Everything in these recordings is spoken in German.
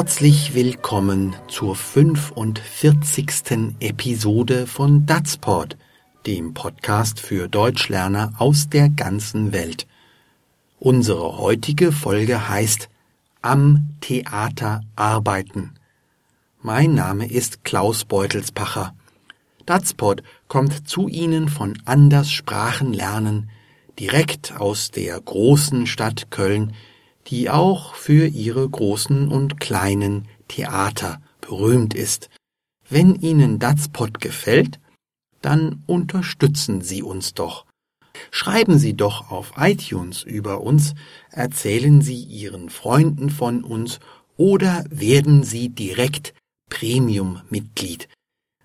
Herzlich willkommen zur 45. Episode von Datsport, dem Podcast für Deutschlerner aus der ganzen Welt. Unsere heutige Folge heißt Am Theater arbeiten. Mein Name ist Klaus Beutelspacher. Datsport kommt zu Ihnen von Anders Sprachen lernen, direkt aus der großen Stadt Köln, die auch für ihre großen und kleinen Theater berühmt ist. Wenn Ihnen Datspot gefällt, dann unterstützen Sie uns doch. Schreiben Sie doch auf iTunes über uns, erzählen Sie Ihren Freunden von uns oder werden Sie direkt Premium-Mitglied.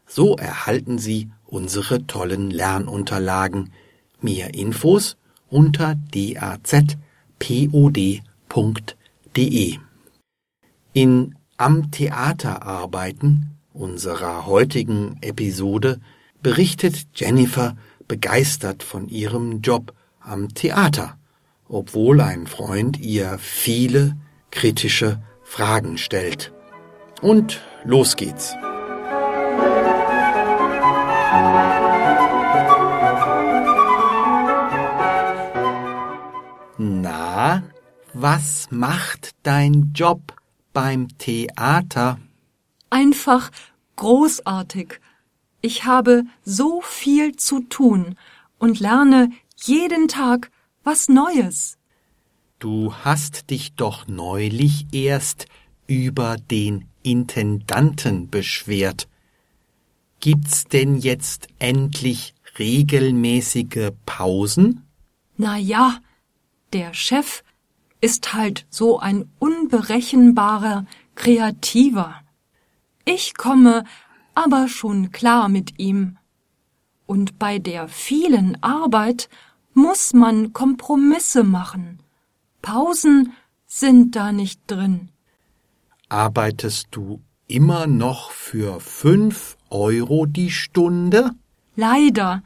So erhalten Sie unsere tollen Lernunterlagen. Mehr Infos unter dazpod.de. In Am Theater arbeiten, unserer heutigen Episode, berichtet Jennifer begeistert von ihrem Job am Theater, obwohl ein Freund ihr viele kritische Fragen stellt. Und los geht's. Na, was macht dein Job beim Theater? Einfach großartig. Ich habe so viel zu tun und lerne jeden Tag was Neues. Du hast dich doch neulich erst über den Intendanten beschwert. Gibt's denn jetzt endlich regelmäßige Pausen? Na ja, der Chef ist halt so ein unberechenbarer Kreativer. Ich komme aber schon klar mit ihm. Und bei der vielen Arbeit muss man Kompromisse machen. Pausen sind da nicht drin. Arbeitest du immer noch für fünf Euro die Stunde? Leider.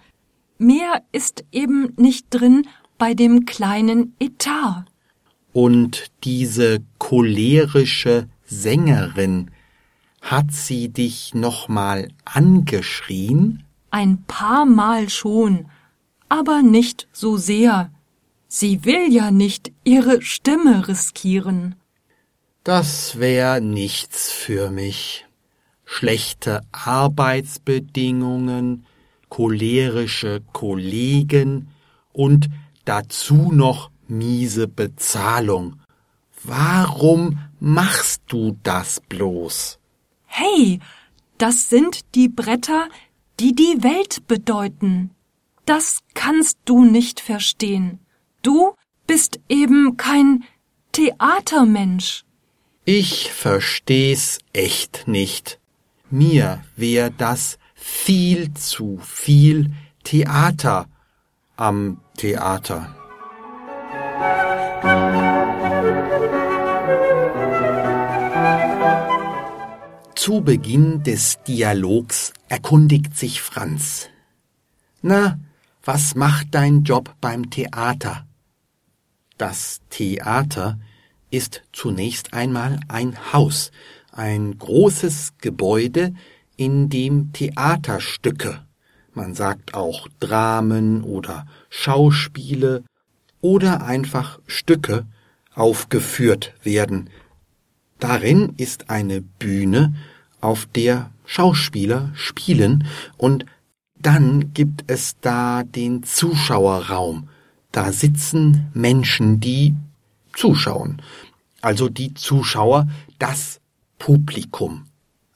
Mehr ist eben nicht drin bei dem kleinen Etat. Und diese cholerische Sängerin, hat sie dich nochmal angeschrien? Ein paar Mal schon, aber nicht so sehr. Sie will ja nicht ihre Stimme riskieren. Das wär nichts für mich. Schlechte Arbeitsbedingungen, cholerische Kollegen und dazu noch miese Bezahlung. Warum machst du das bloß? Hey, das sind die Bretter, die die Welt bedeuten. Das kannst du nicht verstehen. Du bist eben kein Theatermensch. Ich versteh's echt nicht. Mir wär das viel zu viel Theater am Theater. Zu Beginn des Dialogs erkundigt sich Franz. Na, was macht dein Job beim Theater? Das Theater ist zunächst einmal ein Haus, ein großes Gebäude, in dem Theaterstücke, man sagt auch Dramen oder Schauspiele oder einfach Stücke aufgeführt werden, Darin ist eine Bühne, auf der Schauspieler spielen und dann gibt es da den Zuschauerraum. Da sitzen Menschen, die zuschauen. Also die Zuschauer, das Publikum.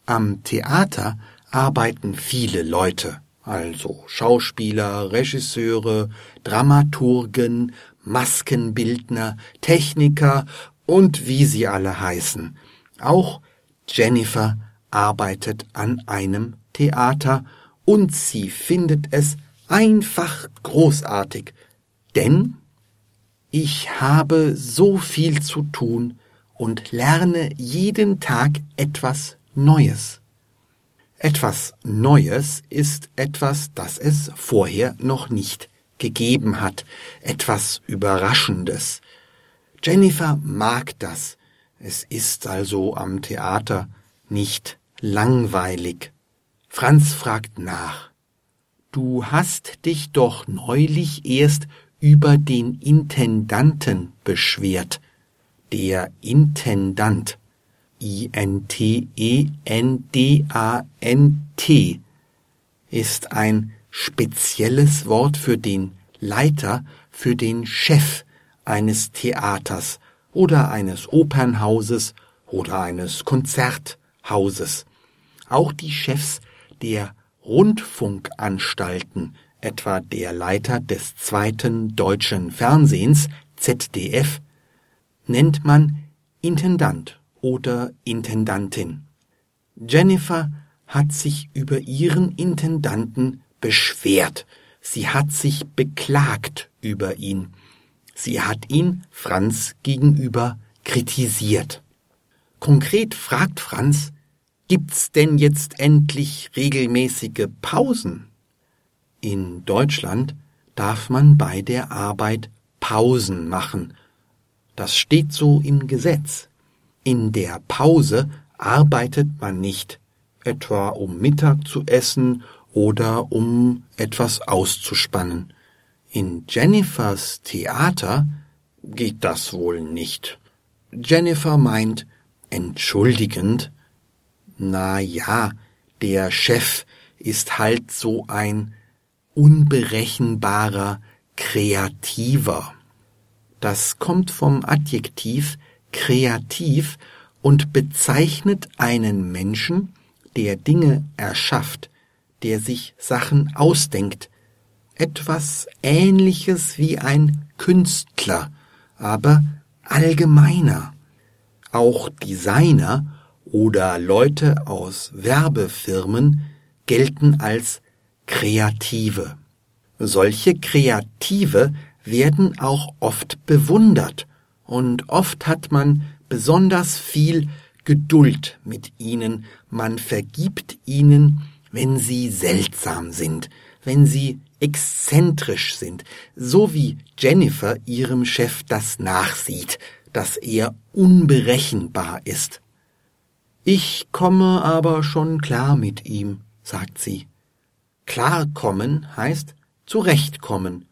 Am Theater arbeiten viele Leute, also Schauspieler, Regisseure, Dramaturgen, Maskenbildner, Techniker und wie sie alle heißen. Auch Jennifer arbeitet an einem Theater und sie findet es einfach großartig, denn ich habe so viel zu tun und lerne jeden Tag etwas Neues. Etwas Neues ist etwas, das es vorher noch nicht gegeben hat, etwas Überraschendes, Jennifer mag das. Es ist also am Theater nicht langweilig. Franz fragt nach. Du hast dich doch neulich erst über den Intendanten beschwert. Der Intendant. I-N-T-E-N-D-A-N-T ist ein spezielles Wort für den Leiter, für den Chef eines Theaters oder eines Opernhauses oder eines Konzerthauses. Auch die Chefs der Rundfunkanstalten, etwa der Leiter des zweiten deutschen Fernsehens ZDF, nennt man Intendant oder Intendantin. Jennifer hat sich über ihren Intendanten beschwert, sie hat sich beklagt über ihn, sie hat ihn Franz gegenüber kritisiert. Konkret fragt Franz, gibt's denn jetzt endlich regelmäßige Pausen? In Deutschland darf man bei der Arbeit Pausen machen. Das steht so im Gesetz. In der Pause arbeitet man nicht, etwa um Mittag zu essen oder um etwas auszuspannen. In Jennifers Theater geht das wohl nicht. Jennifer meint entschuldigend, na ja, der Chef ist halt so ein unberechenbarer Kreativer. Das kommt vom Adjektiv kreativ und bezeichnet einen Menschen, der Dinge erschafft, der sich Sachen ausdenkt, etwas Ähnliches wie ein Künstler, aber allgemeiner. Auch Designer oder Leute aus Werbefirmen gelten als Kreative. Solche Kreative werden auch oft bewundert und oft hat man besonders viel Geduld mit ihnen, man vergibt ihnen, wenn sie seltsam sind, wenn sie exzentrisch sind, so wie Jennifer ihrem Chef das nachsieht, dass er unberechenbar ist. Ich komme aber schon klar mit ihm, sagt sie. Klarkommen heißt zurechtkommen,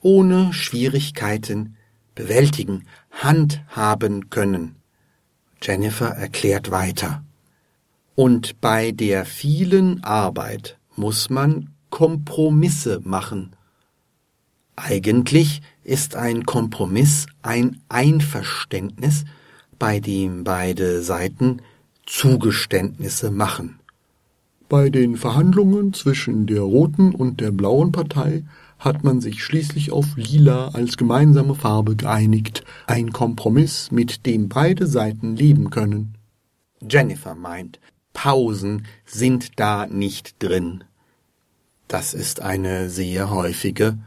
ohne Schwierigkeiten bewältigen, handhaben können. Jennifer erklärt weiter. Und bei der vielen Arbeit muss man Kompromisse machen. Eigentlich ist ein Kompromiss ein Einverständnis, bei dem beide Seiten Zugeständnisse machen. Bei den Verhandlungen zwischen der roten und der blauen Partei hat man sich schließlich auf lila als gemeinsame Farbe geeinigt, ein Kompromiss, mit dem beide Seiten leben können. Jennifer meint, Pausen sind da nicht drin. Das ist eine sehr häufige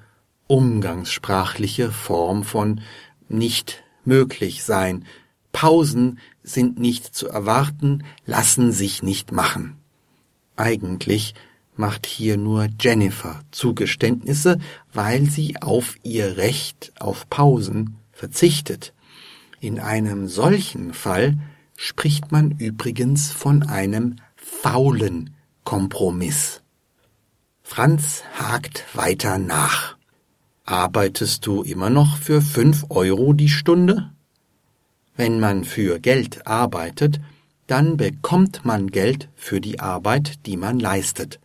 umgangssprachliche Form von nicht möglich sein. Pausen sind nicht zu erwarten, lassen sich nicht machen. Eigentlich macht hier nur Jennifer Zugeständnisse, weil sie auf ihr Recht auf Pausen verzichtet. In einem solchen Fall spricht man übrigens von einem faulen Kompromiss. Franz hakt weiter nach. Arbeitest du immer noch für fünf Euro die Stunde? Wenn man für Geld arbeitet, dann bekommt man Geld für die Arbeit, die man leistet.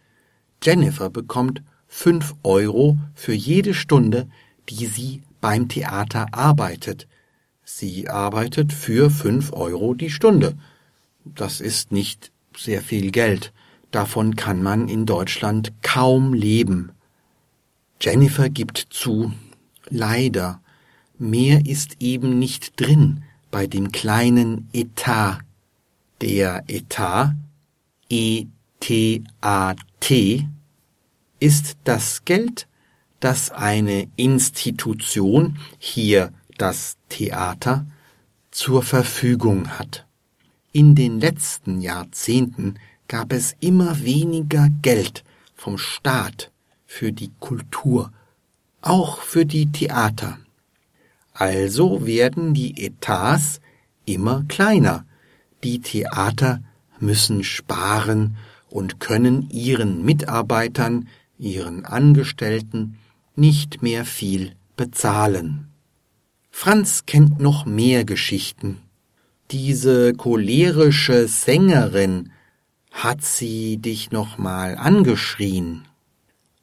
Jennifer bekommt fünf Euro für jede Stunde, die sie beim Theater arbeitet. Sie arbeitet für fünf Euro die Stunde. Das ist nicht sehr viel Geld. Davon kann man in Deutschland kaum leben. Jennifer gibt zu, leider, mehr ist eben nicht drin bei dem kleinen Etat. Der Etat, E-T-A-T, ist das Geld, das eine Institution, hier das Theater, zur Verfügung hat. In den letzten Jahrzehnten gab es immer weniger Geld vom Staat für die Kultur, auch für die Theater. Also werden die Etats immer kleiner. Die Theater müssen sparen und können ihren Mitarbeitern, ihren Angestellten nicht mehr viel bezahlen. Franz kennt noch mehr Geschichten. Diese cholerische Sängerin, hat sie dich noch mal angeschrien?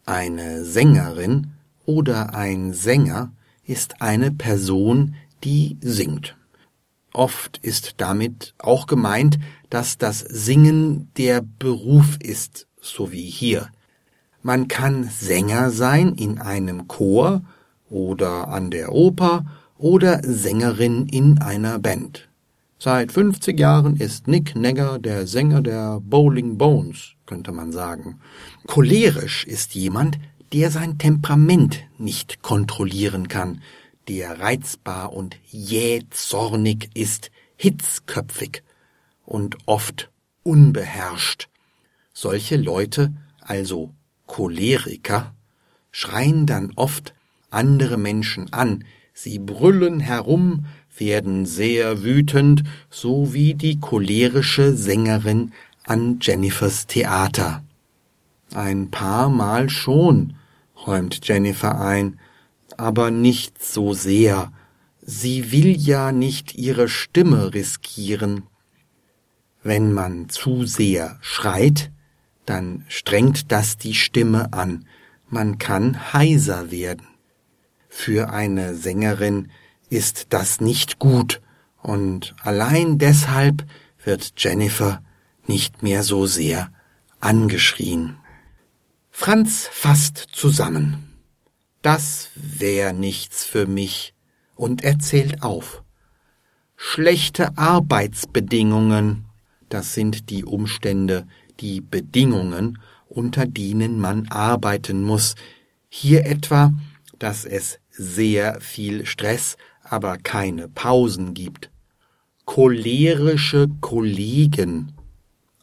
Eine Sängerin oder ein Sänger ist eine Person, die singt. Oft ist damit auch gemeint, dass das Singen der Beruf ist, so wie hier. Man kann Sänger sein in einem Chor oder an der Oper oder Sängerin in einer Band. Seit 50 Jahren ist Nick Negger der Sänger der Bowling Bones, könnte man sagen. Cholerisch ist jemand, der sein Temperament nicht kontrollieren kann, der reizbar und jähzornig ist, hitzköpfig und oft unbeherrscht. Solche Leute, also Choleriker, schreien dann oft andere Menschen an, sie brüllen herum, werden sehr wütend, so wie die cholerische Sängerin an Jennifers Theater. Ein paar Mal schon, räumt Jennifer ein, aber nicht so sehr. Sie will ja nicht ihre Stimme riskieren. Wenn man zu sehr schreit, dann strengt das die Stimme an. Man kann heiser werden. Für eine Sängerin ist das nicht gut, und allein deshalb wird Jennifer nicht mehr so sehr angeschrien. Franz fasst zusammen. Das wär nichts für mich und erzählt auf. Schlechte Arbeitsbedingungen, das sind die Umstände, die Bedingungen, unter denen man arbeiten muss. Hier etwa, dass es sehr viel Stress, aber keine Pausen gibt. Cholerische Kollegen,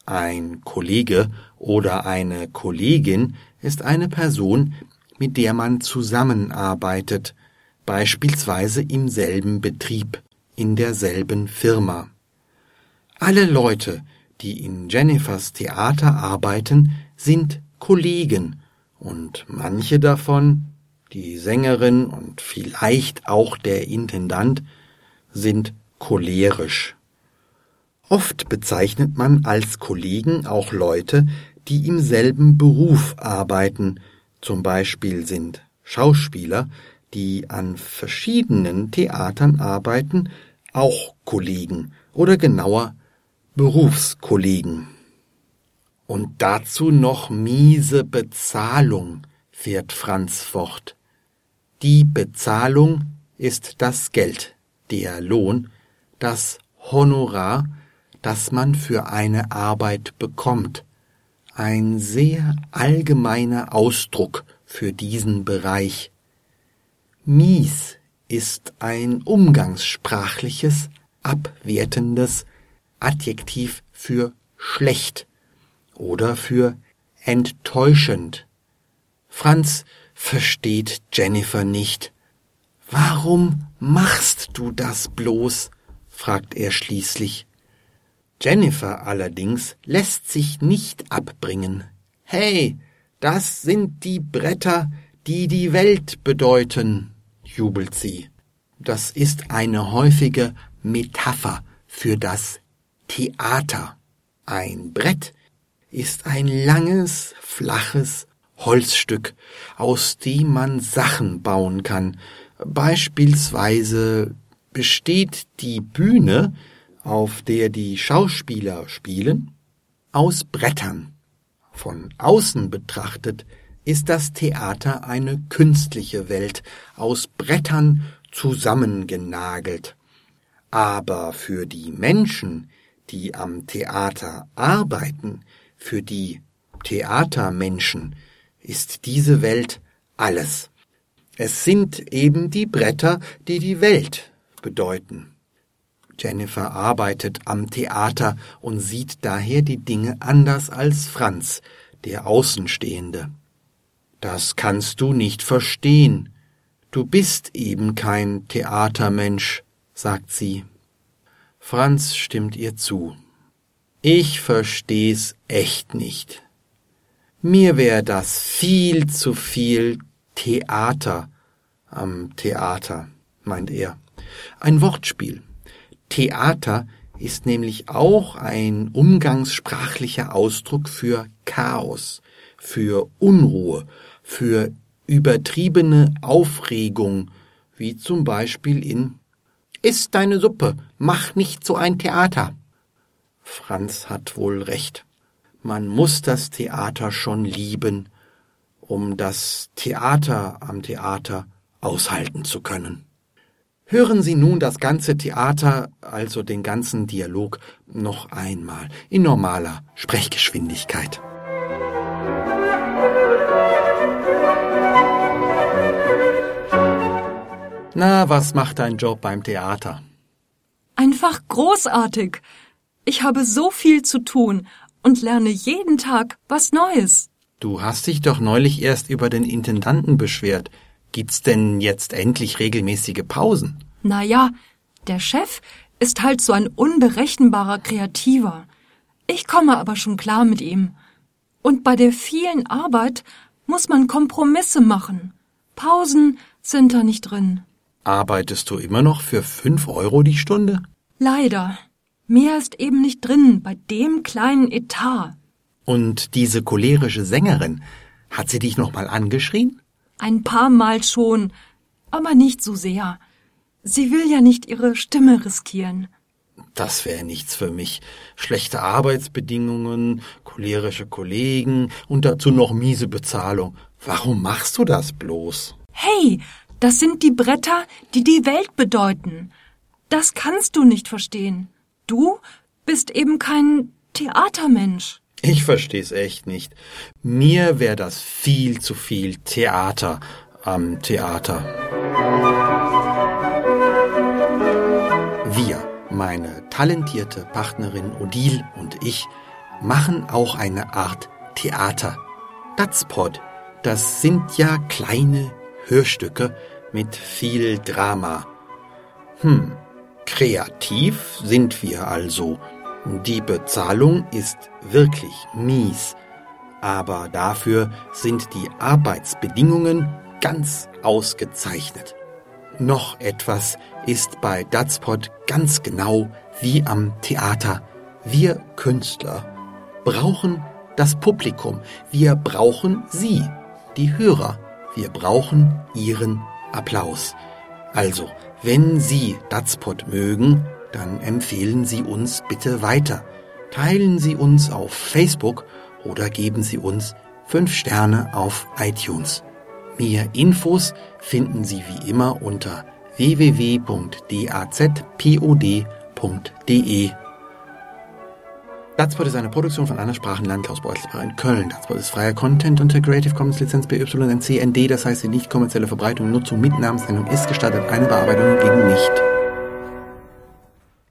ein Kollege oder eine Kollegin ist eine Person, mit der man zusammenarbeitet, beispielsweise im selben Betrieb, in derselben Firma. Alle Leute, die in Jennifers Theater arbeiten, sind Kollegen, und manche davon, die Sängerin und vielleicht auch der Intendant, sind cholerisch. Oft bezeichnet man als Kollegen auch Leute, die im selben Beruf arbeiten, zum Beispiel sind Schauspieler, die an verschiedenen Theatern arbeiten, auch Kollegen oder genauer Berufskollegen. Und dazu noch miese Bezahlung, fährt Franz fort. Die Bezahlung ist das Geld, der Lohn, das Honorar, das man für eine Arbeit bekommt, ein sehr allgemeiner Ausdruck für diesen Bereich. Mies ist ein umgangssprachliches, abwertendes Adjektiv für schlecht oder für enttäuschend. Franz versteht Jennifer nicht. Warum machst du das bloß? fragt er schließlich. Jennifer allerdings lässt sich nicht abbringen. Hey, das sind die Bretter, die die Welt bedeuten, jubelt sie. Das ist eine häufige Metapher für das Theater. Ein Brett ist ein langes, flaches Holzstück, aus dem man Sachen bauen kann. Beispielsweise besteht die Bühne, auf der die Schauspieler spielen, aus Brettern. Von außen betrachtet ist das Theater eine künstliche Welt, aus Brettern zusammengenagelt. Aber für die Menschen, die am Theater arbeiten, für die Theatermenschen, ist diese Welt alles. Es sind eben die Bretter, die die Welt bedeuten. Jennifer arbeitet am Theater und sieht daher die Dinge anders als Franz, der Außenstehende. Das kannst du nicht verstehen. Du bist eben kein Theatermensch, sagt sie. Franz stimmt ihr zu. Ich versteh's echt nicht. Mir wär das viel zu viel Theater am Theater, meint er. Ein Wortspiel. Theater ist nämlich auch ein umgangssprachlicher Ausdruck für Chaos, für Unruhe, für übertriebene Aufregung, wie zum Beispiel in Iss deine Suppe, mach nicht so ein Theater. Franz hat wohl recht. Man muss das Theater schon lieben, um das Theater am Theater aushalten zu können. Hören Sie nun das ganze Theater, also den ganzen Dialog, noch einmal in normaler Sprechgeschwindigkeit. Na, was macht dein Job beim Theater? Einfach großartig. Ich habe so viel zu tun und lerne jeden Tag was Neues. Du hast dich doch neulich erst über den Intendanten beschwert. Gibt's denn jetzt endlich regelmäßige Pausen? Na ja, der Chef ist halt so ein unberechenbarer Kreativer. Ich komme aber schon klar mit ihm. Und bei der vielen Arbeit muss man Kompromisse machen. Pausen sind da nicht drin. Arbeitest du immer noch für fünf Euro die Stunde? Leider. Mehr ist eben nicht drin bei dem kleinen Etat. Und diese cholerische Sängerin, hat sie dich noch mal angeschrien? Ein paar Mal schon, aber nicht so sehr. Sie will ja nicht ihre Stimme riskieren. Das wäre nichts für mich. Schlechte Arbeitsbedingungen, cholerische Kollegen und dazu noch miese Bezahlung. Warum machst du das bloß? Hey, das sind die Bretter, die die Welt bedeuten. Das kannst du nicht verstehen. Du bist eben kein Theatermensch. Ich versteh's echt nicht. Mir wäre das viel zu viel Theater am Theater. Wir, meine talentierte Partnerin Odile und ich, machen auch eine Art Theater. Datspod, das sind ja kleine Hörstücke mit viel Drama. Hm, kreativ sind wir also die Bezahlung ist wirklich mies, aber dafür sind die Arbeitsbedingungen ganz ausgezeichnet. Noch etwas ist bei Datspot ganz genau wie am Theater. Wir Künstler brauchen das Publikum, wir brauchen Sie, die Hörer, wir brauchen Ihren Applaus. Also, wenn Sie Datspot mögen, dann empfehlen Sie uns bitte weiter. Teilen Sie uns auf Facebook oder geben Sie uns 5 Sterne auf iTunes. Mehr Infos finden Sie wie immer unter www.dazpod.de. Datspot ist eine Produktion von Anna Sprachenland Klaus Beutelsbach in Köln. Datspot ist freier Content unter Creative Commons Lizenz BYNCND, das heißt die nicht kommerzielle Verbreitung und Nutzung mit Namensnennung ist gestattet, eine Bearbeitung ging nicht.